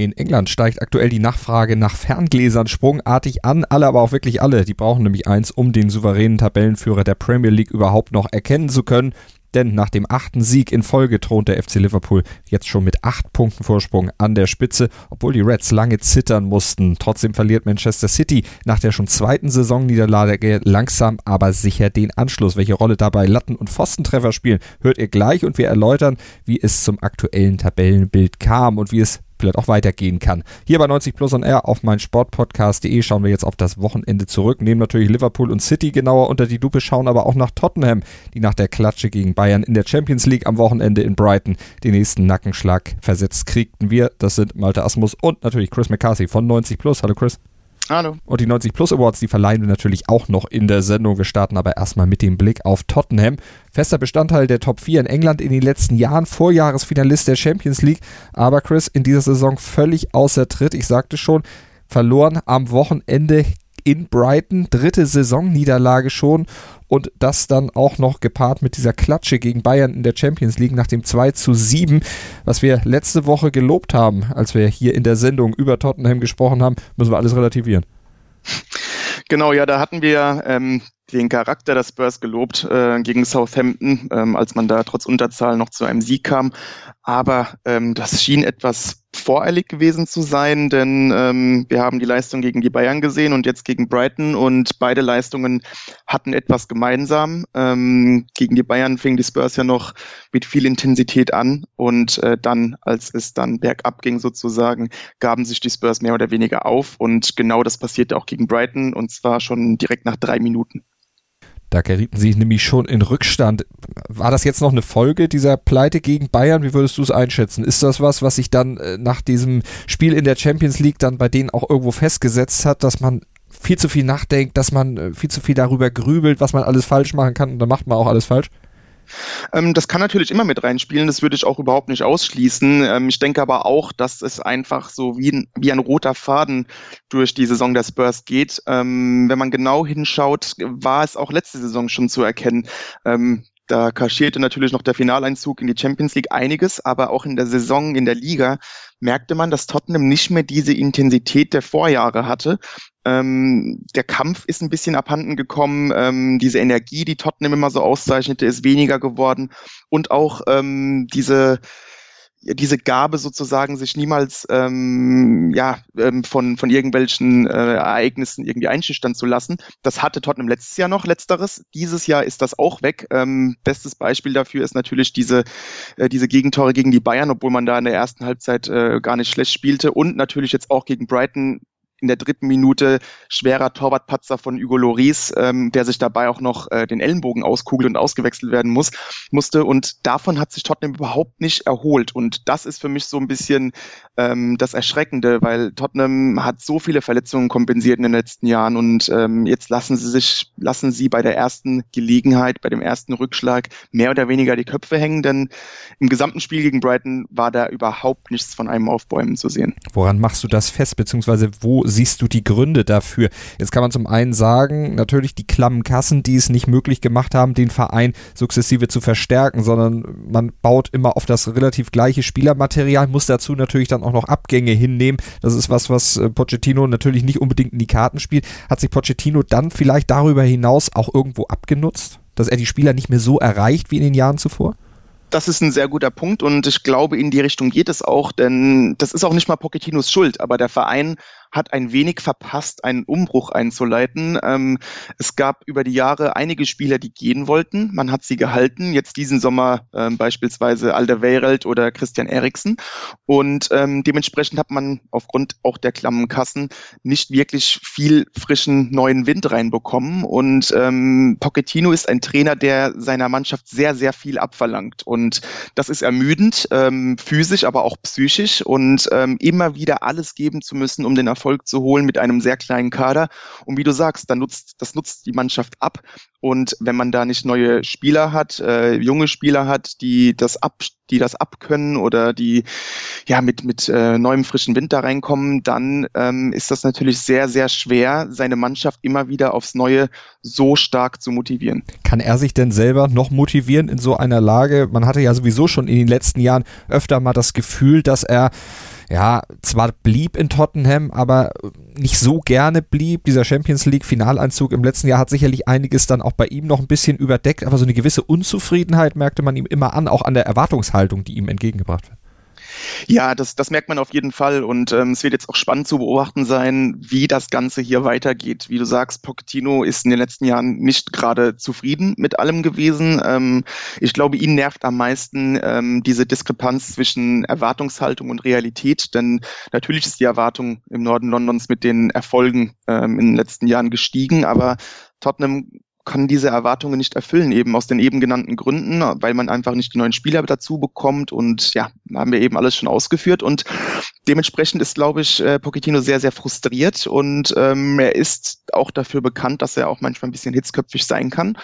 In England steigt aktuell die Nachfrage nach Ferngläsern sprungartig an, alle aber auch wirklich alle. Die brauchen nämlich eins, um den souveränen Tabellenführer der Premier League überhaupt noch erkennen zu können. Denn nach dem achten Sieg in Folge thront der FC Liverpool jetzt schon mit acht Punkten Vorsprung an der Spitze, obwohl die Reds lange zittern mussten. Trotzdem verliert Manchester City nach der schon zweiten Saisonniederlage langsam aber sicher den Anschluss. Welche Rolle dabei Latten- und Pfostentreffer spielen, hört ihr gleich und wir erläutern, wie es zum aktuellen Tabellenbild kam und wie es vielleicht auch weitergehen kann. Hier bei 90 Plus on Air auf mein Sportpodcast.de schauen wir jetzt auf das Wochenende zurück, nehmen natürlich Liverpool und City genauer unter die Lupe, schauen aber auch nach Tottenham, die nach der Klatsche gegen Bayern in der Champions League am Wochenende in Brighton den nächsten Nackenschlag versetzt kriegten wir. Das sind Malte Asmus und natürlich Chris McCarthy von 90 Plus. Hallo Chris. Hallo. Und die 90 Plus Awards, die verleihen wir natürlich auch noch in der Sendung. Wir starten aber erstmal mit dem Blick auf Tottenham. Fester Bestandteil der Top 4 in England in den letzten Jahren, Vorjahresfinalist der Champions League. Aber Chris, in dieser Saison völlig außer Tritt. Ich sagte schon, verloren am Wochenende in Brighton, dritte Saisonniederlage schon und das dann auch noch gepaart mit dieser Klatsche gegen Bayern in der Champions League nach dem 2 zu 7, was wir letzte Woche gelobt haben, als wir hier in der Sendung über Tottenham gesprochen haben, müssen wir alles relativieren. Genau, ja, da hatten wir ähm, den Charakter der Spurs gelobt äh, gegen Southampton, ähm, als man da trotz Unterzahl noch zu einem Sieg kam. Aber ähm, das schien etwas voreilig gewesen zu sein, denn ähm, wir haben die Leistung gegen die Bayern gesehen und jetzt gegen Brighton und beide Leistungen hatten etwas gemeinsam. Ähm, gegen die Bayern fing die Spurs ja noch mit viel Intensität an und äh, dann, als es dann bergab ging sozusagen, gaben sich die Spurs mehr oder weniger auf und genau das passierte auch gegen Brighton und zwar schon direkt nach drei Minuten. Da gerieten sie nämlich schon in Rückstand. War das jetzt noch eine Folge dieser Pleite gegen Bayern? Wie würdest du es einschätzen? Ist das was, was sich dann äh, nach diesem Spiel in der Champions League dann bei denen auch irgendwo festgesetzt hat, dass man viel zu viel nachdenkt, dass man äh, viel zu viel darüber grübelt, was man alles falsch machen kann und dann macht man auch alles falsch? Ähm, das kann natürlich immer mit reinspielen, das würde ich auch überhaupt nicht ausschließen. Ähm, ich denke aber auch, dass es einfach so wie ein, wie ein roter Faden durch die Saison der Spurs geht. Ähm, wenn man genau hinschaut, war es auch letzte Saison schon zu erkennen. Ähm, da kaschierte natürlich noch der Finaleinzug in die Champions League einiges, aber auch in der Saison in der Liga merkte man, dass Tottenham nicht mehr diese Intensität der Vorjahre hatte. Ähm, der Kampf ist ein bisschen abhanden gekommen. Ähm, diese Energie, die Tottenham immer so auszeichnete, ist weniger geworden. Und auch ähm, diese diese Gabe sozusagen, sich niemals ähm, ja, ähm, von, von irgendwelchen äh, Ereignissen irgendwie einschüchtern zu lassen. Das hatte Tottenham letztes Jahr noch, letzteres. Dieses Jahr ist das auch weg. Ähm, bestes Beispiel dafür ist natürlich diese, äh, diese Gegentore gegen die Bayern, obwohl man da in der ersten Halbzeit äh, gar nicht schlecht spielte. Und natürlich jetzt auch gegen Brighton in der dritten Minute schwerer Torwartpatzer von Hugo Loris, ähm, der sich dabei auch noch äh, den Ellenbogen auskugelt und ausgewechselt werden muss, musste. Und davon hat sich Tottenham überhaupt nicht erholt. Und das ist für mich so ein bisschen ähm, das Erschreckende, weil Tottenham hat so viele Verletzungen kompensiert in den letzten Jahren und ähm, jetzt lassen sie sich, lassen sie bei der ersten Gelegenheit, bei dem ersten Rückschlag mehr oder weniger die Köpfe hängen, denn im gesamten Spiel gegen Brighton war da überhaupt nichts von einem Aufbäumen zu sehen. Woran machst du das fest, beziehungsweise wo siehst du die Gründe dafür? Jetzt kann man zum einen sagen, natürlich die klammen Kassen, die es nicht möglich gemacht haben, den Verein sukzessive zu verstärken, sondern man baut immer auf das relativ gleiche Spielermaterial, muss dazu natürlich dann auch noch Abgänge hinnehmen. Das ist was, was äh, Pochettino natürlich nicht unbedingt in die Karten spielt. Hat sich Pochettino dann vielleicht darüber hinaus auch irgendwo abgenutzt, dass er die Spieler nicht mehr so erreicht wie in den Jahren zuvor? Das ist ein sehr guter Punkt und ich glaube, in die Richtung geht es auch, denn das ist auch nicht mal Pochettinos Schuld, aber der Verein hat ein wenig verpasst, einen Umbruch einzuleiten. Ähm, es gab über die Jahre einige Spieler, die gehen wollten. Man hat sie gehalten. Jetzt diesen Sommer ähm, beispielsweise Alderweireld oder Christian Eriksen. Und ähm, dementsprechend hat man aufgrund auch der klammen Kassen nicht wirklich viel frischen neuen Wind reinbekommen. Und ähm, Pochettino ist ein Trainer, der seiner Mannschaft sehr, sehr viel abverlangt. Und das ist ermüdend, ähm, physisch, aber auch psychisch. Und ähm, immer wieder alles geben zu müssen, um den Erfolg Erfolg zu holen mit einem sehr kleinen Kader. Und wie du sagst, dann nutzt, das nutzt die Mannschaft ab. Und wenn man da nicht neue Spieler hat, äh, junge Spieler hat, die das ab, die das abkönnen oder die ja mit mit äh, neuem frischen Wind da reinkommen, dann ähm, ist das natürlich sehr sehr schwer, seine Mannschaft immer wieder aufs Neue so stark zu motivieren. Kann er sich denn selber noch motivieren in so einer Lage? Man hatte ja sowieso schon in den letzten Jahren öfter mal das Gefühl, dass er ja, zwar blieb in Tottenham, aber nicht so gerne blieb. Dieser Champions League Finaleinzug im letzten Jahr hat sicherlich einiges dann auch bei ihm noch ein bisschen überdeckt, aber so eine gewisse Unzufriedenheit merkte man ihm immer an, auch an der Erwartungshaltung, die ihm entgegengebracht wird. Ja, das, das merkt man auf jeden Fall und ähm, es wird jetzt auch spannend zu beobachten sein, wie das Ganze hier weitergeht. Wie du sagst, Pochettino ist in den letzten Jahren nicht gerade zufrieden mit allem gewesen. Ähm, ich glaube, ihn nervt am meisten ähm, diese Diskrepanz zwischen Erwartungshaltung und Realität, denn natürlich ist die Erwartung im Norden Londons mit den Erfolgen ähm, in den letzten Jahren gestiegen, aber Tottenham kann diese Erwartungen nicht erfüllen, eben aus den eben genannten Gründen, weil man einfach nicht die neuen Spieler dazu bekommt. Und ja, haben wir eben alles schon ausgeführt. Und dementsprechend ist, glaube ich, äh, Pochettino sehr, sehr frustriert und ähm, er ist auch dafür bekannt, dass er auch manchmal ein bisschen hitzköpfig sein kann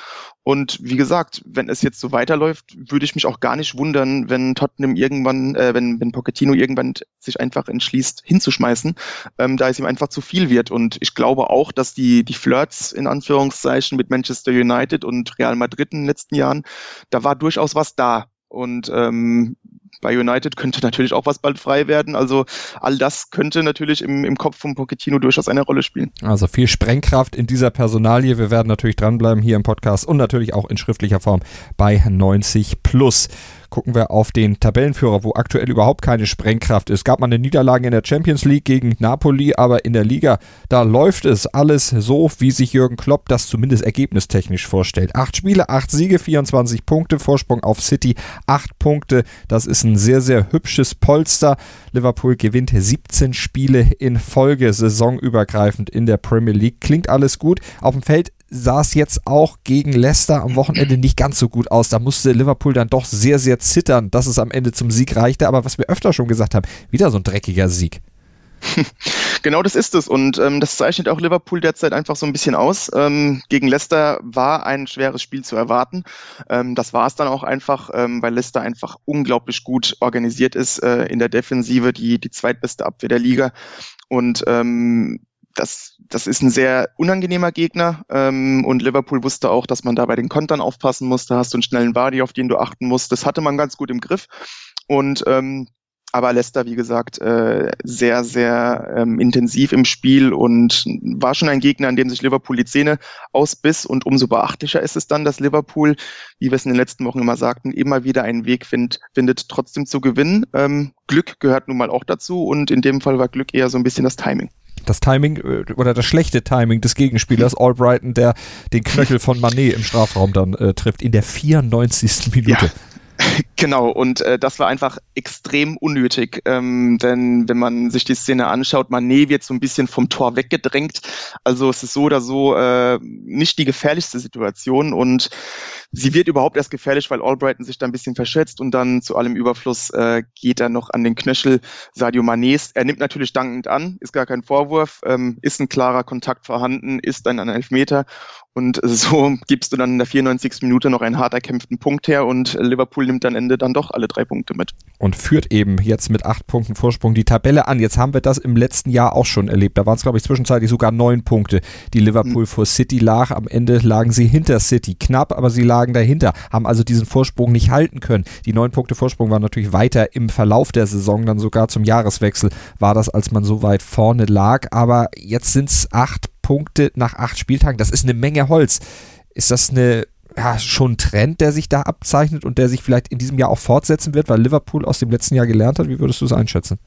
und wie gesagt, wenn es jetzt so weiterläuft, würde ich mich auch gar nicht wundern, wenn Tottenham irgendwann, äh, wenn, wenn Pochettino irgendwann sich einfach entschließt, hinzuschmeißen, ähm, da es ihm einfach zu viel wird. Und ich glaube auch, dass die, die Flirts in Anführungszeichen mit Manchester United und Real Madrid in den letzten Jahren, da war durchaus was da. Und ähm, bei United könnte natürlich auch was bald frei werden. Also all das könnte natürlich im, im Kopf von Pochettino durchaus eine Rolle spielen. Also viel Sprengkraft in dieser Personalie. Wir werden natürlich dranbleiben hier im Podcast und natürlich auch in schriftlicher Form bei 90 Plus gucken wir auf den Tabellenführer, wo aktuell überhaupt keine Sprengkraft ist. Gab man eine Niederlage in der Champions League gegen Napoli, aber in der Liga, da läuft es alles so, wie sich Jürgen Klopp das zumindest ergebnistechnisch vorstellt. Acht Spiele, acht Siege, 24 Punkte, Vorsprung auf City, acht Punkte. Das ist ein sehr, sehr hübsches Polster. Liverpool gewinnt 17 Spiele in Folge, saisonübergreifend in der Premier League. Klingt alles gut. Auf dem Feld sah es jetzt auch gegen Leicester am Wochenende nicht ganz so gut aus. Da musste Liverpool dann doch sehr, sehr zittern, dass es am Ende zum Sieg reichte. Aber was wir öfter schon gesagt haben, wieder so ein dreckiger Sieg. Genau das ist es und ähm, das zeichnet auch Liverpool derzeit einfach so ein bisschen aus. Ähm, gegen Leicester war ein schweres Spiel zu erwarten. Ähm, das war es dann auch einfach, ähm, weil Leicester einfach unglaublich gut organisiert ist äh, in der Defensive, die die zweitbeste Abwehr der Liga und ähm, das, das ist ein sehr unangenehmer Gegner ähm, und Liverpool wusste auch, dass man da bei den Kontern aufpassen muss. Da hast du einen schnellen Body, auf den du achten musst. Das hatte man ganz gut im Griff. Und ähm, aber Leicester, wie gesagt, äh, sehr, sehr ähm, intensiv im Spiel und war schon ein Gegner, an dem sich Liverpool die Zähne ausbiss. Und umso beachtlicher ist es dann, dass Liverpool, wie wir es in den letzten Wochen immer sagten, immer wieder einen Weg find, findet, trotzdem zu gewinnen. Ähm, Glück gehört nun mal auch dazu und in dem Fall war Glück eher so ein bisschen das Timing das Timing äh, oder das schlechte Timing des Gegenspielers. Albrighton, der den Knöchel von Manet im Strafraum dann äh, trifft, in der 94. Minute. Ja. Genau, und äh, das war einfach extrem unnötig, ähm, denn wenn man sich die Szene anschaut, Manet wird so ein bisschen vom Tor weggedrängt. Also es ist so oder so äh, nicht die gefährlichste Situation und sie wird überhaupt erst gefährlich, weil Albrighton sich da ein bisschen verschätzt und dann zu allem Überfluss äh, geht er noch an den Knöchel Sadio Manets. Er nimmt natürlich dankend an, ist gar kein Vorwurf, ähm, ist ein klarer Kontakt vorhanden, ist ein Elfmeter und so gibst du dann in der 94. Minute noch einen hart erkämpften Punkt her und Liverpool nimmt am Ende dann doch alle drei Punkte mit. Und führt eben jetzt mit acht Punkten Vorsprung die Tabelle an. Jetzt haben wir das im letzten Jahr auch schon erlebt. Da waren es, glaube ich, zwischenzeitlich sogar neun Punkte, die Liverpool mhm. vor City lag. Am Ende lagen sie hinter City. Knapp, aber sie lagen dahinter, haben also diesen Vorsprung nicht halten können. Die neun Punkte Vorsprung waren natürlich weiter im Verlauf der Saison, dann sogar zum Jahreswechsel war das, als man so weit vorne lag. Aber jetzt sind es acht Punkte nach acht Spieltagen. Das ist eine Menge Holz. Ist das eine ja, schon ein Trend, der sich da abzeichnet und der sich vielleicht in diesem Jahr auch fortsetzen wird, weil Liverpool aus dem letzten Jahr gelernt hat? Wie würdest du es einschätzen?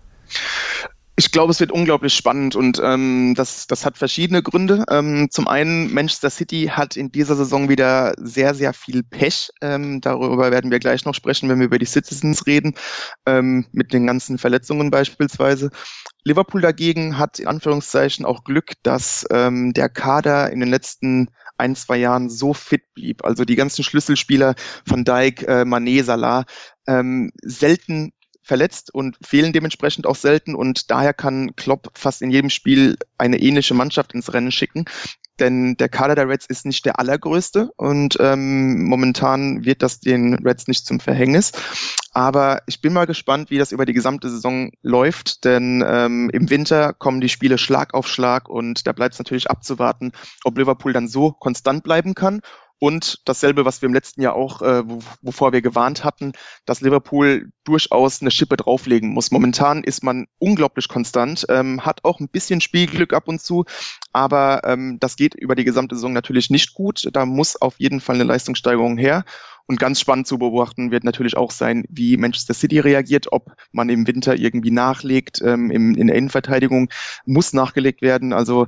Ich glaube, es wird unglaublich spannend und ähm, das, das hat verschiedene Gründe. Ähm, zum einen, Manchester City hat in dieser Saison wieder sehr, sehr viel Pech. Ähm, darüber werden wir gleich noch sprechen, wenn wir über die Citizens reden, ähm, mit den ganzen Verletzungen beispielsweise. Liverpool dagegen hat in Anführungszeichen auch Glück, dass ähm, der Kader in den letzten ein, zwei Jahren so fit blieb. Also die ganzen Schlüsselspieler von Dijk, äh, Mané, Salah, ähm, selten verletzt und fehlen dementsprechend auch selten und daher kann Klopp fast in jedem Spiel eine ähnliche Mannschaft ins Rennen schicken denn der Kader der Reds ist nicht der allergrößte und ähm, momentan wird das den Reds nicht zum Verhängnis. Aber ich bin mal gespannt, wie das über die gesamte Saison läuft, denn ähm, im Winter kommen die Spiele Schlag auf Schlag und da bleibt es natürlich abzuwarten, ob Liverpool dann so konstant bleiben kann und dasselbe, was wir im letzten Jahr auch, äh, wovor wir gewarnt hatten, dass Liverpool durchaus eine Schippe drauflegen muss. Momentan ist man unglaublich konstant, ähm, hat auch ein bisschen Spielglück ab und zu, aber ähm, das geht über die gesamte Saison natürlich nicht gut. Da muss auf jeden Fall eine Leistungssteigerung her. Und ganz spannend zu beobachten wird natürlich auch sein, wie Manchester City reagiert, ob man im Winter irgendwie nachlegt. Ähm, im, in der Innenverteidigung muss nachgelegt werden. Also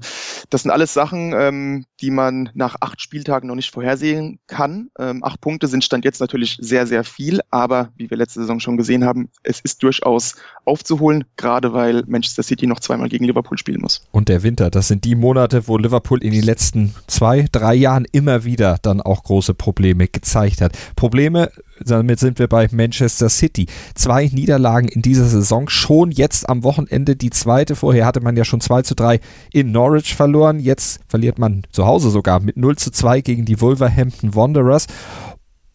das sind alles Sachen, ähm, die man nach acht Spieltagen noch nicht vorhersehen kann. Ähm, acht Punkte sind Stand jetzt natürlich sehr, sehr viel, aber wie wir letzte Saison schon gesehen haben, es ist durchaus aufzuholen, gerade weil Manchester City noch zweimal gegen Liverpool spielen muss. Und der Winter, das sind die Monate, wo Liverpool in den letzten zwei, drei Jahren immer wieder dann auch große Probleme gezeigt hat. Probleme, damit sind wir bei Manchester City. Zwei Niederlagen in dieser Saison, schon jetzt am Wochenende die zweite. Vorher hatte man ja schon 2 zu 3 in Norwich verloren. Jetzt verliert man zu Hause sogar mit 0 zu 2 gegen die Wolverhampton Wanderers.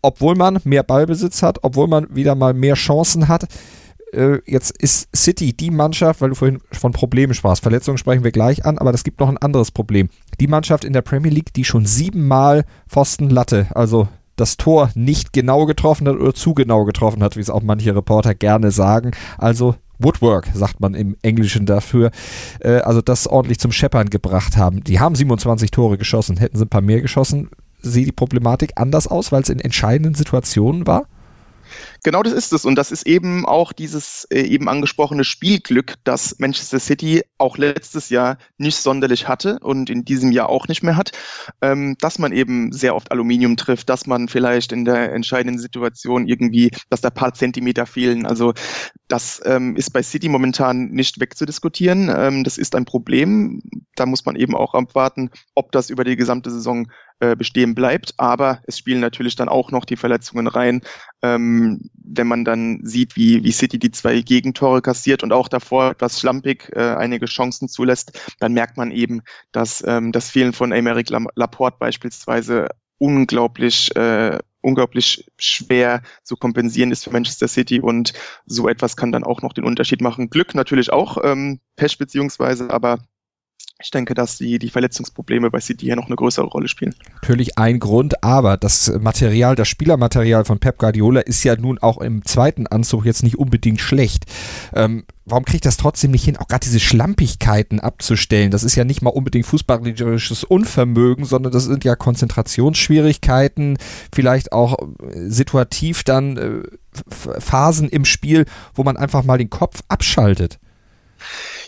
Obwohl man mehr Ballbesitz hat, obwohl man wieder mal mehr Chancen hat äh, jetzt ist City die Mannschaft, weil du vorhin von Problemen sprachst. Verletzungen sprechen wir gleich an, aber es gibt noch ein anderes Problem. Die Mannschaft in der Premier League, die schon siebenmal Pfosten Latte, also das Tor nicht genau getroffen hat oder zu genau getroffen hat, wie es auch manche Reporter gerne sagen. Also Woodwork, sagt man im Englischen dafür, äh, also das ordentlich zum Scheppern gebracht haben. Die haben 27 Tore geschossen. Hätten sie ein paar mehr geschossen, sieht die Problematik anders aus, weil es in entscheidenden Situationen war? Genau das ist es. Und das ist eben auch dieses äh, eben angesprochene Spielglück, das Manchester City auch letztes Jahr nicht sonderlich hatte und in diesem Jahr auch nicht mehr hat, ähm, dass man eben sehr oft Aluminium trifft, dass man vielleicht in der entscheidenden Situation irgendwie, dass da paar Zentimeter fehlen. Also das ähm, ist bei City momentan nicht wegzudiskutieren. Ähm, das ist ein Problem. Da muss man eben auch abwarten, ob das über die gesamte Saison äh, bestehen bleibt. Aber es spielen natürlich dann auch noch die Verletzungen rein. Ähm, wenn man dann sieht, wie, wie City die zwei Gegentore kassiert und auch davor etwas schlampig äh, einige Chancen zulässt, dann merkt man eben, dass ähm, das Fehlen von Aymeric Laporte beispielsweise unglaublich äh, unglaublich schwer zu kompensieren ist für Manchester City und so etwas kann dann auch noch den Unterschied machen. Glück natürlich auch, ähm, Pech beziehungsweise, aber ich denke, dass die, die Verletzungsprobleme bei City hier noch eine größere Rolle spielen. Natürlich ein Grund, aber das Material, das Spielermaterial von Pep Guardiola ist ja nun auch im zweiten Anzug jetzt nicht unbedingt schlecht. Ähm, warum kriegt das trotzdem nicht hin, auch gerade diese Schlampigkeiten abzustellen? Das ist ja nicht mal unbedingt fußballerisches Unvermögen, sondern das sind ja Konzentrationsschwierigkeiten, vielleicht auch äh, situativ dann äh, Phasen im Spiel, wo man einfach mal den Kopf abschaltet.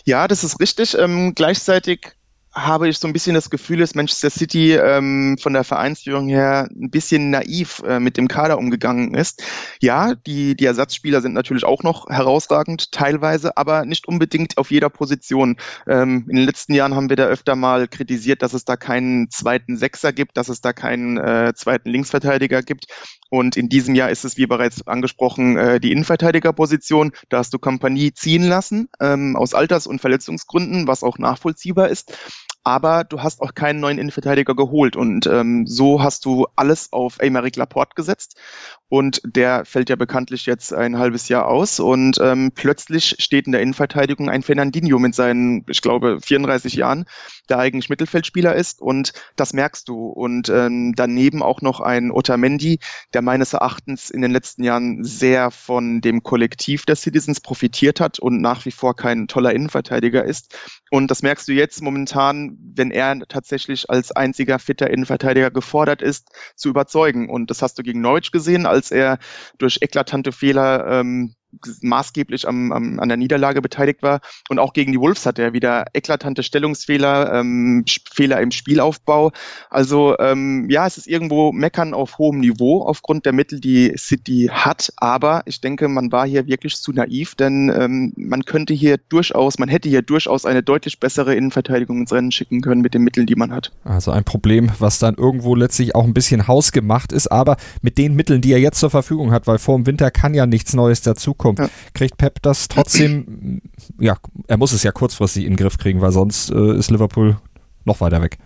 Ja, das ist richtig. Ähm, gleichzeitig habe ich so ein bisschen das Gefühl, dass Manchester City ähm, von der Vereinsführung her ein bisschen naiv äh, mit dem Kader umgegangen ist. Ja, die, die Ersatzspieler sind natürlich auch noch herausragend, teilweise, aber nicht unbedingt auf jeder Position. Ähm, in den letzten Jahren haben wir da öfter mal kritisiert, dass es da keinen zweiten Sechser gibt, dass es da keinen äh, zweiten Linksverteidiger gibt. Und in diesem Jahr ist es, wie bereits angesprochen, äh, die Innenverteidigerposition. Da hast du Kompanie ziehen lassen, ähm, aus Alters- und Verletzungsgründen, was auch nachvollziehbar ist aber du hast auch keinen neuen Innenverteidiger geholt. Und ähm, so hast du alles auf Aymeric Laporte gesetzt. Und der fällt ja bekanntlich jetzt ein halbes Jahr aus. Und ähm, plötzlich steht in der Innenverteidigung ein Fernandinho mit seinen, ich glaube, 34 Jahren, der eigentlich Mittelfeldspieler ist und das merkst du und ähm, daneben auch noch ein Otamendi, der meines Erachtens in den letzten Jahren sehr von dem Kollektiv der Citizens profitiert hat und nach wie vor kein toller Innenverteidiger ist und das merkst du jetzt momentan, wenn er tatsächlich als einziger fitter Innenverteidiger gefordert ist, zu überzeugen. Und das hast du gegen Norwich gesehen, als er durch eklatante Fehler ähm, maßgeblich am, am, an der Niederlage beteiligt war. Und auch gegen die Wolves hat er wieder eklatante Stellungsfehler, ähm, Fehler im Spielaufbau. Also ähm, ja, es ist irgendwo Meckern auf hohem Niveau aufgrund der Mittel, die City hat. Aber ich denke, man war hier wirklich zu naiv, denn ähm, man könnte hier durchaus, man hätte hier durchaus eine deutlich bessere Innenverteidigung ins Rennen schicken können mit den Mitteln, die man hat. Also ein Problem, was dann irgendwo letztlich auch ein bisschen hausgemacht ist, aber mit den Mitteln, die er jetzt zur Verfügung hat, weil vor dem Winter kann ja nichts Neues dazu Zukunft. Ja. Kriegt Pep das trotzdem, ja, er muss es ja kurzfristig in den Griff kriegen, weil sonst äh, ist Liverpool noch weiter weg.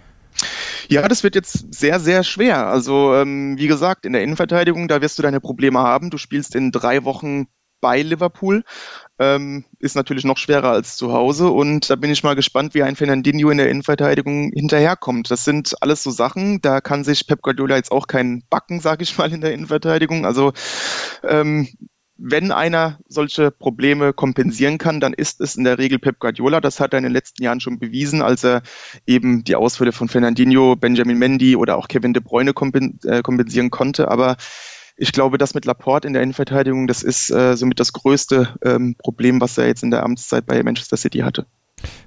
Ja, das wird jetzt sehr, sehr schwer. Also, ähm, wie gesagt, in der Innenverteidigung, da wirst du deine Probleme haben. Du spielst in drei Wochen bei Liverpool. Ähm, ist natürlich noch schwerer als zu Hause und da bin ich mal gespannt, wie ein Fernandinho in der Innenverteidigung hinterherkommt. Das sind alles so Sachen, da kann sich Pep Guardiola jetzt auch keinen backen, sage ich mal, in der Innenverteidigung. Also ähm, wenn einer solche Probleme kompensieren kann, dann ist es in der Regel Pep Guardiola. Das hat er in den letzten Jahren schon bewiesen, als er eben die Ausfälle von Fernandinho, Benjamin Mendy oder auch Kevin De Bruyne äh, kompensieren konnte. Aber ich glaube, das mit Laporte in der Innenverteidigung, das ist äh, somit das größte ähm, Problem, was er jetzt in der Amtszeit bei Manchester City hatte.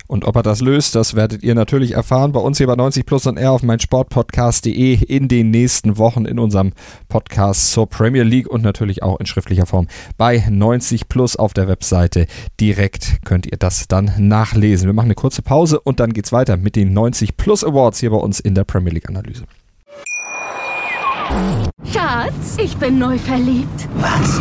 Und ob er das löst, das werdet ihr natürlich erfahren bei uns hier bei 90 Plus und R auf meinsportpodcast.de in den nächsten Wochen in unserem Podcast zur Premier League und natürlich auch in schriftlicher Form bei 90 Plus auf der Webseite. Direkt könnt ihr das dann nachlesen. Wir machen eine kurze Pause und dann geht's weiter mit den 90 Plus Awards hier bei uns in der Premier League Analyse. Schatz, ich bin neu verliebt. Was?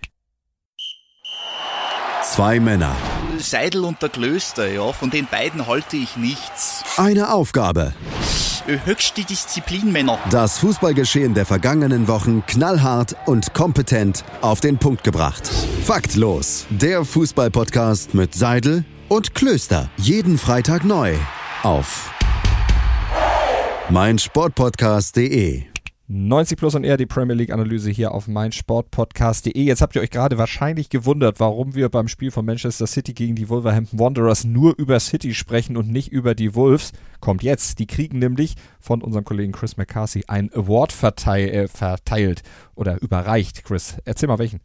Zwei Männer. Seidel und der Klöster, ja, von den beiden halte ich nichts. Eine Aufgabe. Höchste Disziplin, Männer. Das Fußballgeschehen der vergangenen Wochen knallhart und kompetent auf den Punkt gebracht. Faktlos. Der Fußballpodcast mit Seidel und Klöster. Jeden Freitag neu. Auf meinsportpodcast.de 90 Plus und eher die Premier League Analyse hier auf meinsportpodcast.de. Jetzt habt ihr euch gerade wahrscheinlich gewundert, warum wir beim Spiel von Manchester City gegen die Wolverhampton Wanderers nur über City sprechen und nicht über die Wolves. Kommt jetzt. Die kriegen nämlich von unserem Kollegen Chris McCarthy ein Award verteil, äh, verteilt oder überreicht. Chris, erzähl mal welchen.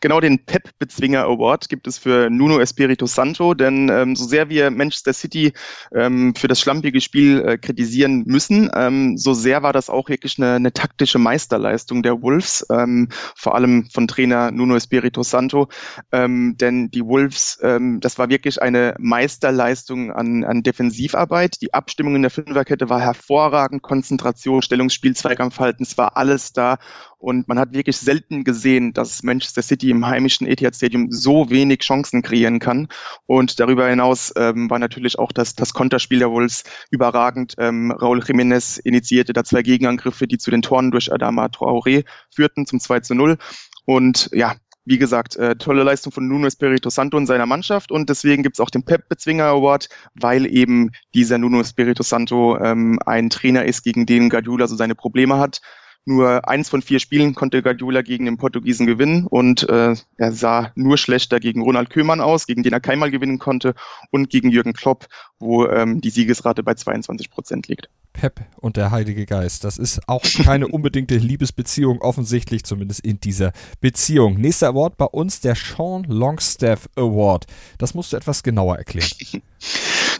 Genau den Pep-Bezwinger Award gibt es für Nuno Espirito Santo, denn ähm, so sehr wir Manchester City ähm, für das schlampige Spiel äh, kritisieren müssen, ähm, so sehr war das auch wirklich eine, eine taktische Meisterleistung der Wolves, ähm, vor allem von Trainer Nuno Espirito Santo, ähm, denn die Wolves, ähm, das war wirklich eine Meisterleistung an, an Defensivarbeit. Die Abstimmung in der Fünferkette war hervorragend, Konzentration, Stellungsspiel, Zweikampfhalten, es war alles da und man hat wirklich selten gesehen, dass Manchester City im heimischen Etihad Stadium so wenig Chancen kreieren kann. Und darüber hinaus ähm, war natürlich auch das, das Konterspiel der Wolves überragend. Ähm, Raúl Jiménez initiierte da zwei Gegenangriffe, die zu den Toren durch Adama Traoré führten zum 2 zu 0. Und ja, wie gesagt, äh, tolle Leistung von Nuno Espirito Santo und seiner Mannschaft und deswegen gibt's auch den Pep-Bezwinger Award, weil eben dieser Nuno Espirito Santo ähm, ein Trainer ist, gegen den Guardiola so seine Probleme hat. Nur eins von vier Spielen konnte Guardiola gegen den Portugiesen gewinnen und äh, er sah nur schlechter gegen Ronald Köhmann aus, gegen den er keinmal gewinnen konnte und gegen Jürgen Klopp, wo ähm, die Siegesrate bei 22 Prozent liegt. Pep und der Heilige Geist. Das ist auch keine unbedingte Liebesbeziehung, offensichtlich zumindest in dieser Beziehung. Nächster Award bei uns, der Sean Longstaff Award. Das musst du etwas genauer erklären.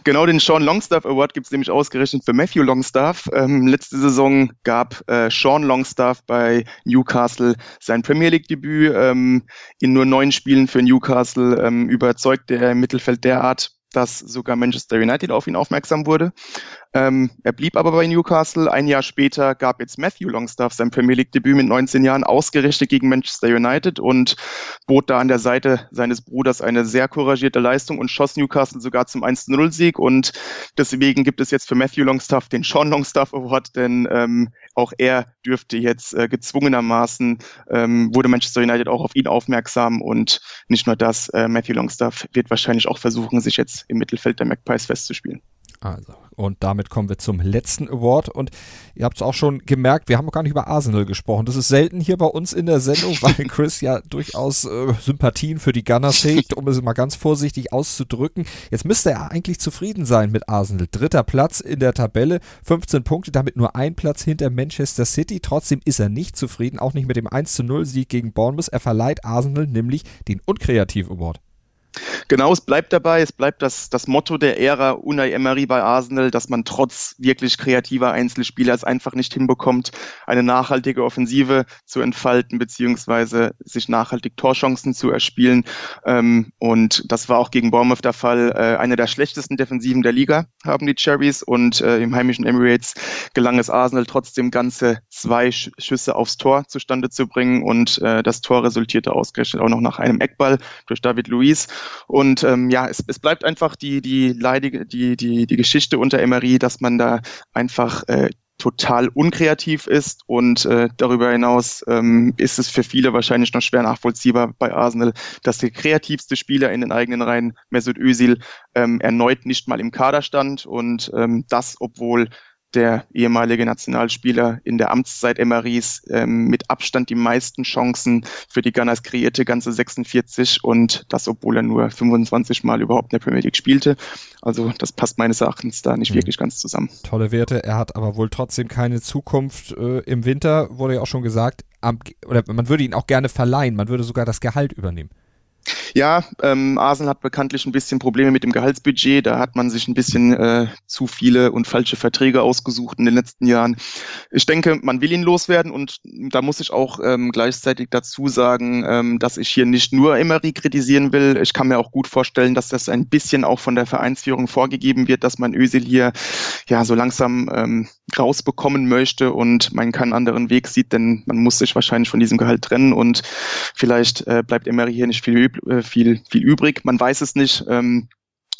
Genau, den Sean Longstaff Award gibt es nämlich ausgerechnet für Matthew Longstaff. Ähm, letzte Saison gab äh, Sean Longstaff bei Newcastle sein Premier League-Debüt. Ähm, in nur neun Spielen für Newcastle ähm, überzeugte er im Mittelfeld derart, dass sogar Manchester United auf ihn aufmerksam wurde. Ähm, er blieb aber bei Newcastle. Ein Jahr später gab jetzt Matthew Longstaff sein Premier League Debüt mit 19 Jahren ausgerichtet gegen Manchester United und bot da an der Seite seines Bruders eine sehr couragierte Leistung und schoss Newcastle sogar zum 1-0 Sieg und deswegen gibt es jetzt für Matthew Longstaff den Sean Longstaff Award, denn ähm, auch er dürfte jetzt äh, gezwungenermaßen, ähm, wurde Manchester United auch auf ihn aufmerksam und nicht nur das, äh, Matthew Longstaff wird wahrscheinlich auch versuchen, sich jetzt im Mittelfeld der Magpies festzuspielen. Also, und damit kommen wir zum letzten Award. Und ihr habt es auch schon gemerkt, wir haben gar nicht über Arsenal gesprochen. Das ist selten hier bei uns in der Sendung, weil Chris ja durchaus äh, Sympathien für die Gunners hegt, um es mal ganz vorsichtig auszudrücken. Jetzt müsste er eigentlich zufrieden sein mit Arsenal. Dritter Platz in der Tabelle, 15 Punkte, damit nur ein Platz hinter Manchester City. Trotzdem ist er nicht zufrieden, auch nicht mit dem 1 zu 0 Sieg gegen Bournemouth. Er verleiht Arsenal nämlich den Unkreativ Award. Genau, es bleibt dabei. Es bleibt das, das Motto der Ära Unai Emery bei Arsenal, dass man trotz wirklich kreativer Einzelspieler es einfach nicht hinbekommt, eine nachhaltige Offensive zu entfalten, beziehungsweise sich nachhaltig Torchancen zu erspielen. Ähm, und das war auch gegen Bournemouth der Fall. Äh, eine der schlechtesten Defensiven der Liga haben die Cherries und äh, im heimischen Emirates gelang es Arsenal trotzdem ganze zwei Schüsse aufs Tor zustande zu bringen und äh, das Tor resultierte ausgerechnet auch noch nach einem Eckball durch David Luiz. Und ähm, ja, es, es bleibt einfach die, die leidige, die, die, die Geschichte unter Emery, dass man da einfach äh, total unkreativ ist und äh, darüber hinaus ähm, ist es für viele wahrscheinlich noch schwer nachvollziehbar bei Arsenal, dass der kreativste Spieler in den eigenen Reihen, Mesut Özil, ähm, erneut nicht mal im Kader stand und ähm, das, obwohl der ehemalige Nationalspieler in der Amtszeit Emerys ähm, mit Abstand die meisten Chancen für die Gunners kreierte, ganze 46 und das, obwohl er nur 25 Mal überhaupt in der Premier League spielte. Also das passt meines Erachtens da nicht mhm. wirklich ganz zusammen. Tolle Werte, er hat aber wohl trotzdem keine Zukunft. Äh, Im Winter wurde ja auch schon gesagt, am, oder man würde ihn auch gerne verleihen, man würde sogar das Gehalt übernehmen. Ja, ähm, Arsenal hat bekanntlich ein bisschen Probleme mit dem Gehaltsbudget. Da hat man sich ein bisschen äh, zu viele und falsche Verträge ausgesucht in den letzten Jahren. Ich denke, man will ihn loswerden und da muss ich auch ähm, gleichzeitig dazu sagen, ähm, dass ich hier nicht nur Emery kritisieren will. Ich kann mir auch gut vorstellen, dass das ein bisschen auch von der Vereinsführung vorgegeben wird, dass man Özil hier ja so langsam ähm, rausbekommen möchte und man keinen anderen Weg sieht, denn man muss sich wahrscheinlich von diesem Gehalt trennen und vielleicht äh, bleibt Emery hier nicht viel äh, viel, viel übrig. Man weiß es nicht. Ähm,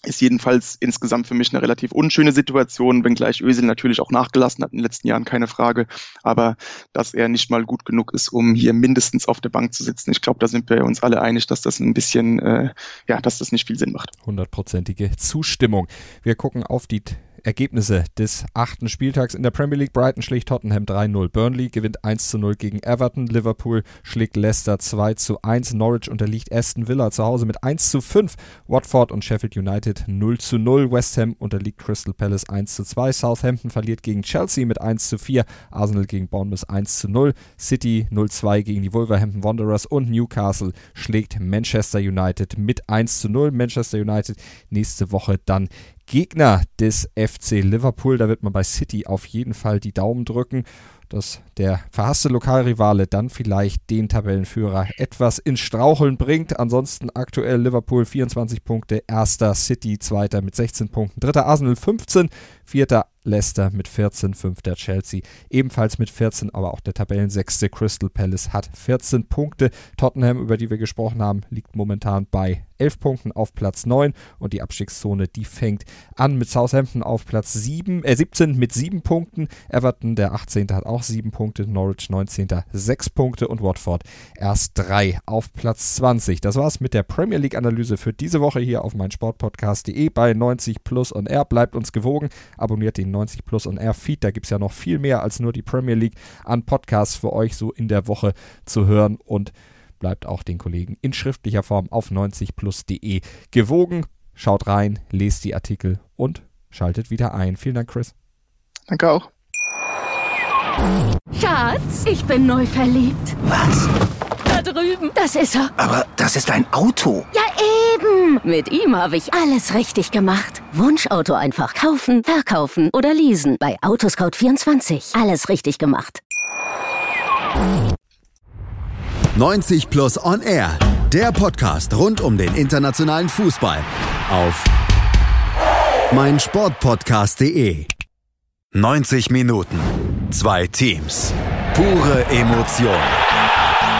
ist jedenfalls insgesamt für mich eine relativ unschöne Situation, wenngleich Özil natürlich auch nachgelassen hat in den letzten Jahren, keine Frage. Aber dass er nicht mal gut genug ist, um hier mindestens auf der Bank zu sitzen. Ich glaube, da sind wir uns alle einig, dass das ein bisschen, äh, ja, dass das nicht viel Sinn macht. Hundertprozentige Zustimmung. Wir gucken auf die Ergebnisse des achten Spieltags in der Premier League. Brighton schlägt Tottenham 3-0. Burnley gewinnt 1-0 gegen Everton. Liverpool schlägt Leicester 2-1. Norwich unterliegt Aston Villa zu Hause mit 1-5. Watford und Sheffield United 0-0. West Ham unterliegt Crystal Palace 1-2. Southampton verliert gegen Chelsea mit 1-4. Arsenal gegen Bournemouth 1-0. City 0-2 gegen die Wolverhampton Wanderers und Newcastle schlägt Manchester United mit 1-0. Manchester United nächste Woche dann Gegner des FC Liverpool. Da wird man bei City auf jeden Fall die Daumen drücken, dass der verhasste Lokalrivale dann vielleicht den Tabellenführer etwas ins Straucheln bringt. Ansonsten aktuell Liverpool 24 Punkte, erster City, zweiter mit 16 Punkten, dritter Arsenal 15, vierter Leicester mit 14, fünfter Chelsea ebenfalls mit 14, aber auch der Tabellensechste Crystal Palace hat 14 Punkte. Tottenham, über die wir gesprochen haben, liegt momentan bei 11 Punkten auf Platz 9 und die Abstiegszone, die fängt an mit Southampton auf Platz 7, äh 17 mit 7 Punkten. Everton, der 18. hat auch 7 Punkte, Norwich 19. 6 Punkte und Watford erst 3 auf Platz 20. Das war's mit der Premier League Analyse für diese Woche hier auf meinsportpodcast.de bei 90 Plus und R. Bleibt uns gewogen, abonniert den 90 Plus und R Feed, da gibt es ja noch viel mehr als nur die Premier League an Podcasts für euch so in der Woche zu hören und bleibt auch den Kollegen in schriftlicher Form auf 90plus.de gewogen. Schaut rein, lest die Artikel und schaltet wieder ein. Vielen Dank, Chris. Danke auch. Schatz, ich bin neu verliebt. Was? Drüben. Das ist er. Aber das ist ein Auto. Ja, eben. Mit ihm habe ich alles richtig gemacht. Wunschauto einfach kaufen, verkaufen oder leasen. Bei Autoscout24. Alles richtig gemacht. 90 Plus On Air. Der Podcast rund um den internationalen Fußball. Auf meinsportpodcast.de. 90 Minuten. Zwei Teams. Pure Emotion.